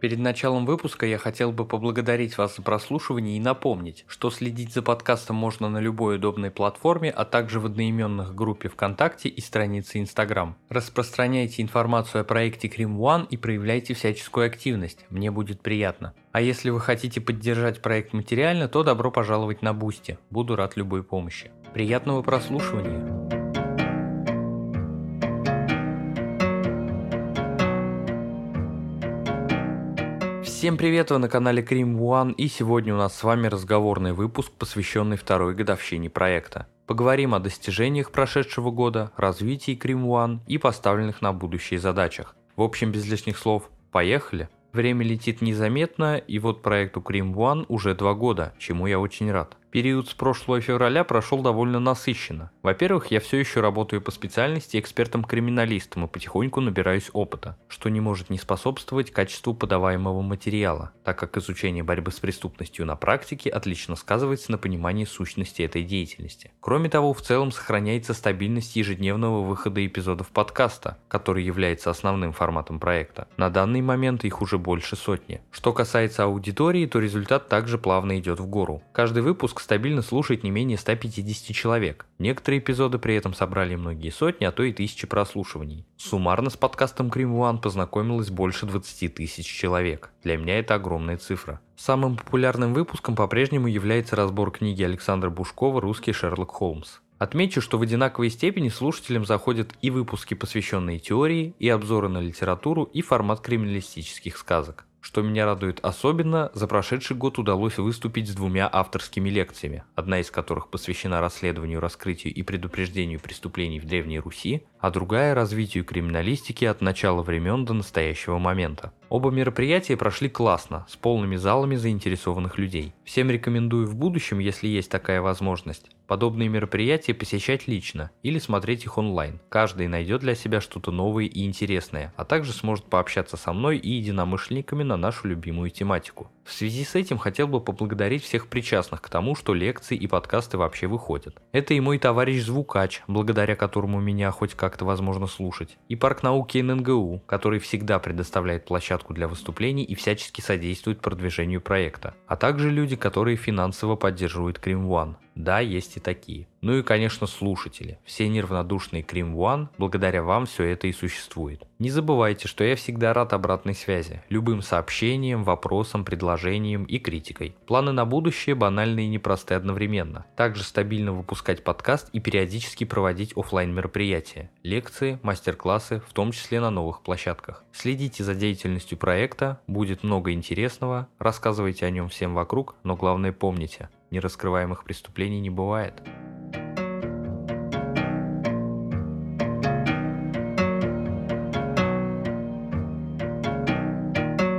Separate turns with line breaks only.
Перед началом выпуска я хотел бы поблагодарить вас за прослушивание и напомнить, что следить за подкастом можно на любой удобной платформе, а также в одноименных группе ВКонтакте и странице Инстаграм. Распространяйте информацию о проекте KrimOne и проявляйте всяческую активность, мне будет приятно. А если вы хотите поддержать проект материально, то добро пожаловать на Boosty, буду рад любой помощи. Приятного прослушивания! Всем привет, вы на канале Cream One и сегодня у нас с вами разговорный выпуск, посвященный второй годовщине проекта. Поговорим о достижениях прошедшего года, развитии Cream One и поставленных на будущее задачах. В общем, без лишних слов, поехали! Время летит незаметно, и вот проекту Cream One уже два года, чему я очень рад. Период с прошлого февраля прошел довольно насыщенно. Во-первых, я все еще работаю по специальности экспертом-криминалистом и потихоньку набираюсь опыта, что не может не способствовать качеству подаваемого материала, так как изучение борьбы с преступностью на практике отлично сказывается на понимании сущности этой деятельности. Кроме того, в целом сохраняется стабильность ежедневного выхода эпизодов подкаста, который является основным форматом проекта. На данный момент их уже больше сотни. Что касается аудитории, то результат также плавно идет в гору. Каждый выпуск выпуск стабильно слушает не менее 150 человек. Некоторые эпизоды при этом собрали многие сотни, а то и тысячи прослушиваний. Суммарно с подкастом Cream One познакомилось больше 20 тысяч человек. Для меня это огромная цифра. Самым популярным выпуском по-прежнему является разбор книги Александра Бушкова «Русский Шерлок Холмс». Отмечу, что в одинаковой степени слушателям заходят и выпуски, посвященные теории, и обзоры на литературу, и формат криминалистических сказок. Что меня радует особенно, за прошедший год удалось выступить с двумя авторскими лекциями, одна из которых посвящена расследованию, раскрытию и предупреждению преступлений в Древней Руси, а другая – развитию криминалистики от начала времен до настоящего момента. Оба мероприятия прошли классно, с полными залами заинтересованных людей. Всем рекомендую в будущем, если есть такая возможность, подобные мероприятия посещать лично или смотреть их онлайн. Каждый найдет для себя что-то новое и интересное, а также сможет пообщаться со мной и единомышленниками на нашу любимую тематику. В связи с этим хотел бы поблагодарить всех причастных к тому, что лекции и подкасты вообще выходят. Это и мой товарищ Звукач, благодаря которому меня хоть как-то возможно слушать, и Парк науки ННГУ, который всегда предоставляет площадку для выступлений и всячески содействует продвижению проекта, а также люди, которые финансово поддерживают Крим One. Да, есть и такие. Ну и, конечно, слушатели. Все неравнодушные Крим One, благодаря вам все это и существует. Не забывайте, что я всегда рад обратной связи, любым сообщениям, вопросам, предложениям и критикой. Планы на будущее банальные и непросты одновременно. Также стабильно выпускать подкаст и периодически проводить офлайн мероприятия, лекции, мастер-классы, в том числе на новых площадках. Следите за деятельностью проекта, будет много интересного, рассказывайте о нем всем вокруг, но главное помните, нераскрываемых преступлений не бывает.